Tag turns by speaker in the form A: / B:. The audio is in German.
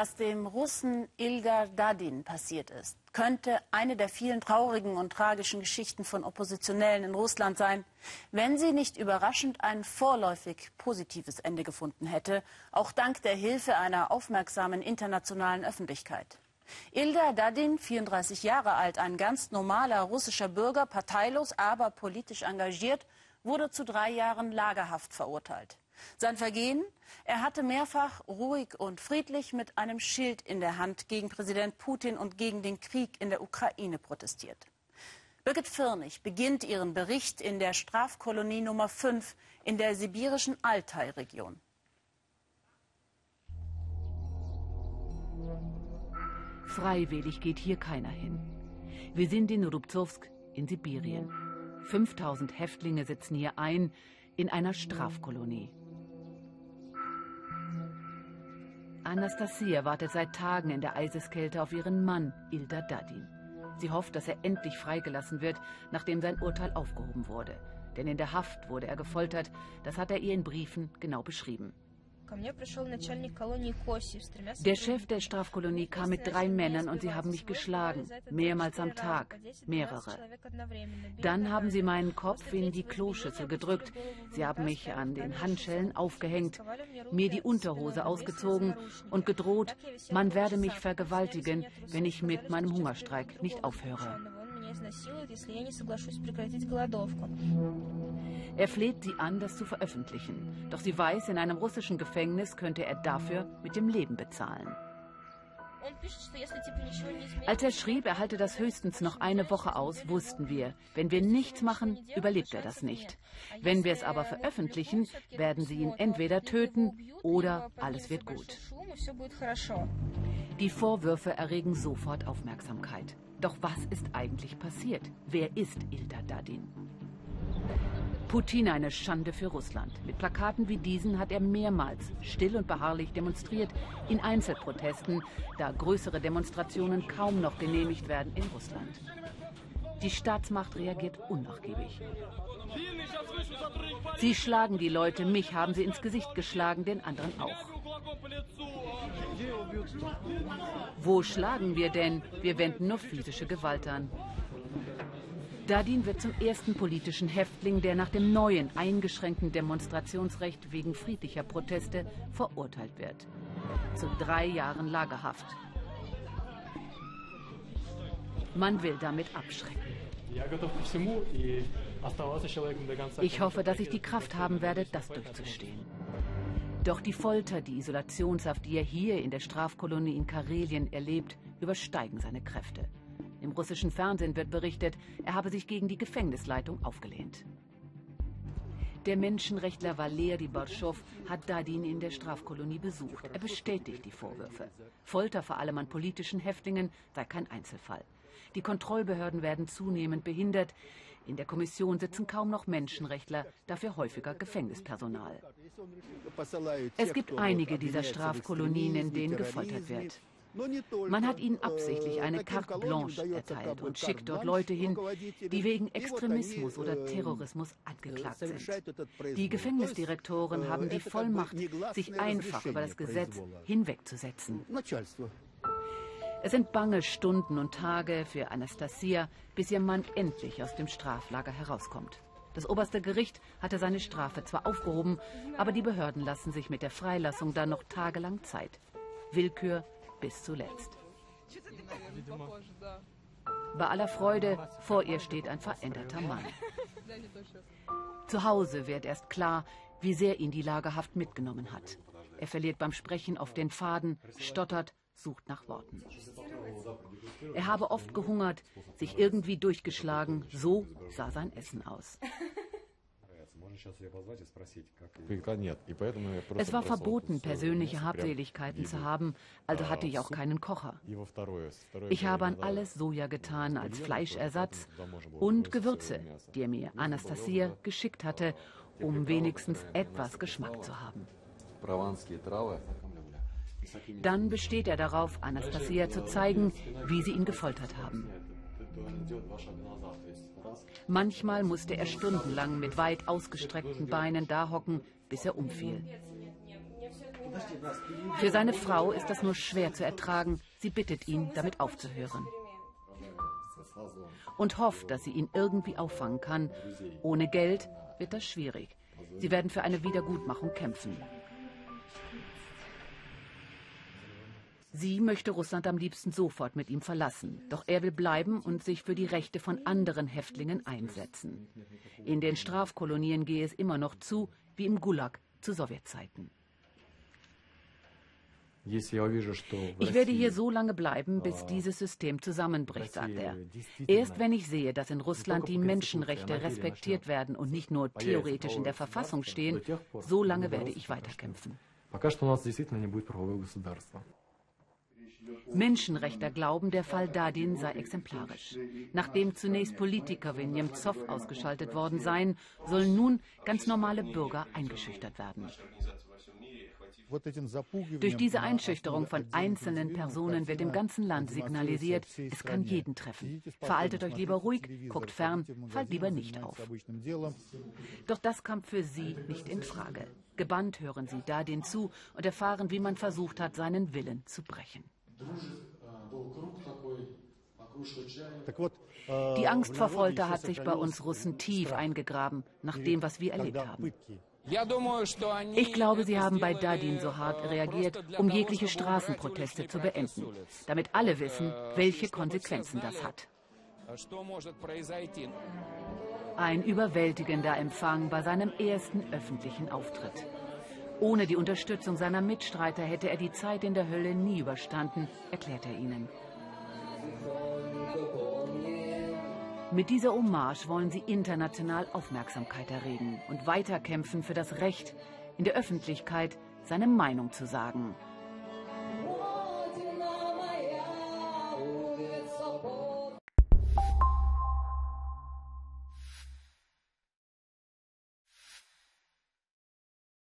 A: Was dem Russen Ilgar Dadin passiert ist, könnte eine der vielen traurigen und tragischen Geschichten von Oppositionellen in Russland sein, wenn sie nicht überraschend ein vorläufig positives Ende gefunden hätte, auch dank der Hilfe einer aufmerksamen internationalen Öffentlichkeit. Ilgar Dadin, 34 Jahre alt, ein ganz normaler russischer Bürger, parteilos, aber politisch engagiert, wurde zu drei Jahren Lagerhaft verurteilt. Sein Vergehen? Er hatte mehrfach ruhig und friedlich mit einem Schild in der Hand gegen Präsident Putin und gegen den Krieg in der Ukraine protestiert. Birgit Firnig beginnt ihren Bericht in der Strafkolonie Nummer 5 in der sibirischen Altai-Region.
B: Freiwillig geht hier keiner hin. Wir sind in Rubzowsk in Sibirien. 5000 Häftlinge sitzen hier ein in einer Strafkolonie. Anastasia wartet seit Tagen in der Eiseskälte auf ihren Mann, Ilda Dadin. Sie hofft, dass er endlich freigelassen wird, nachdem sein Urteil aufgehoben wurde. Denn in der Haft wurde er gefoltert, das hat er ihr in Briefen genau beschrieben. Der Chef der Strafkolonie kam mit drei Männern und sie haben mich geschlagen, mehrmals am Tag, mehrere. Dann haben sie meinen Kopf in die Kloschüssel gedrückt, sie haben mich an den Handschellen aufgehängt, mir die Unterhose ausgezogen und gedroht, man werde mich vergewaltigen, wenn ich mit meinem Hungerstreik nicht aufhöre. Er fleht sie an, das zu veröffentlichen. Doch sie weiß, in einem russischen Gefängnis könnte er dafür mit dem Leben bezahlen. Als er schrieb, er halte das höchstens noch eine Woche aus, wussten wir, wenn wir nichts machen, überlebt er das nicht. Wenn wir es aber veröffentlichen, werden sie ihn entweder töten oder alles wird gut. Die Vorwürfe erregen sofort Aufmerksamkeit. Doch was ist eigentlich passiert? Wer ist Ilda Dadin? Putin eine Schande für Russland. Mit Plakaten wie diesen hat er mehrmals still und beharrlich demonstriert in Einzelprotesten, da größere Demonstrationen kaum noch genehmigt werden in Russland. Die Staatsmacht reagiert unnachgiebig. Sie schlagen die Leute, mich haben sie ins Gesicht geschlagen, den anderen auch. Wo schlagen wir denn? Wir wenden nur physische Gewalt an. Dadin wird zum ersten politischen Häftling, der nach dem neuen, eingeschränkten Demonstrationsrecht wegen friedlicher Proteste verurteilt wird. Zu drei Jahren Lagerhaft. Man will damit abschrecken. Ich hoffe, dass ich die Kraft haben werde, das durchzustehen. Doch die Folter, die Isolationshaft, die er hier in der Strafkolonie in Karelien erlebt, übersteigen seine Kräfte. Im russischen Fernsehen wird berichtet, er habe sich gegen die Gefängnisleitung aufgelehnt. Der Menschenrechtler Valeri Barschow hat Dadin in der Strafkolonie besucht. Er bestätigt die Vorwürfe. Folter vor allem an politischen Häftlingen sei kein Einzelfall. Die Kontrollbehörden werden zunehmend behindert. In der Kommission sitzen kaum noch Menschenrechtler, dafür häufiger Gefängnispersonal. Es gibt einige dieser Strafkolonien, in denen gefoltert wird. Man hat ihnen absichtlich eine carte blanche erteilt und schickt dort Leute hin, die wegen Extremismus oder Terrorismus angeklagt sind. Die Gefängnisdirektoren haben die Vollmacht, sich einfach über das Gesetz hinwegzusetzen. Es sind bange Stunden und Tage für Anastasia, bis ihr Mann endlich aus dem Straflager herauskommt. Das oberste Gericht hatte seine Strafe zwar aufgehoben, aber die Behörden lassen sich mit der Freilassung dann noch tagelang Zeit. Willkür bis zuletzt. Bei aller Freude, vor ihr steht ein veränderter Mann. Zu Hause wird erst klar, wie sehr ihn die Lagerhaft mitgenommen hat. Er verliert beim Sprechen oft den Faden, stottert sucht nach Worten. Er habe oft gehungert, sich irgendwie durchgeschlagen, so sah sein Essen aus. Es war verboten, persönliche Habseligkeiten zu haben, also hatte ich auch keinen Kocher. Ich habe an alles Soja getan als Fleischersatz und Gewürze, die er mir Anastasia geschickt hatte, um wenigstens etwas Geschmack zu haben. Dann besteht er darauf, Anastasia zu zeigen, wie sie ihn gefoltert haben. Manchmal musste er stundenlang mit weit ausgestreckten Beinen dahocken, bis er umfiel. Für seine Frau ist das nur schwer zu ertragen. Sie bittet ihn, damit aufzuhören. Und hofft, dass sie ihn irgendwie auffangen kann. Ohne Geld wird das schwierig. Sie werden für eine Wiedergutmachung kämpfen. Sie möchte Russland am liebsten sofort mit ihm verlassen. Doch er will bleiben und sich für die Rechte von anderen Häftlingen einsetzen. In den Strafkolonien gehe es immer noch zu, wie im Gulag zu Sowjetzeiten. Ich werde hier so lange bleiben, bis dieses System zusammenbricht, sagt er. Erst wenn ich sehe, dass in Russland die Menschenrechte respektiert werden und nicht nur theoretisch in der Verfassung stehen, so lange werde ich weiterkämpfen. Menschenrechter glauben, der Fall Dadin sei exemplarisch. Nachdem zunächst Politiker wie Nemtsov ausgeschaltet worden seien, sollen nun ganz normale Bürger eingeschüchtert werden. Durch diese Einschüchterung von einzelnen Personen wird im ganzen Land signalisiert, es kann jeden treffen. Veraltet euch lieber ruhig, guckt fern, fallt lieber nicht auf. Doch das kam für sie nicht in Frage. Gebannt hören sie Dadin zu und erfahren, wie man versucht hat, seinen Willen zu brechen. Die Angst vor Folter hat sich bei uns Russen tief eingegraben, nach dem, was wir erlebt haben. Ich glaube, sie haben bei Dadin so hart reagiert, um jegliche Straßenproteste zu beenden, damit alle wissen, welche Konsequenzen das hat. Ein überwältigender Empfang bei seinem ersten öffentlichen Auftritt. Ohne die Unterstützung seiner Mitstreiter hätte er die Zeit in der Hölle nie überstanden, erklärt er ihnen. Mit dieser Hommage wollen sie international Aufmerksamkeit erregen und weiterkämpfen für das Recht, in der Öffentlichkeit seine Meinung zu sagen.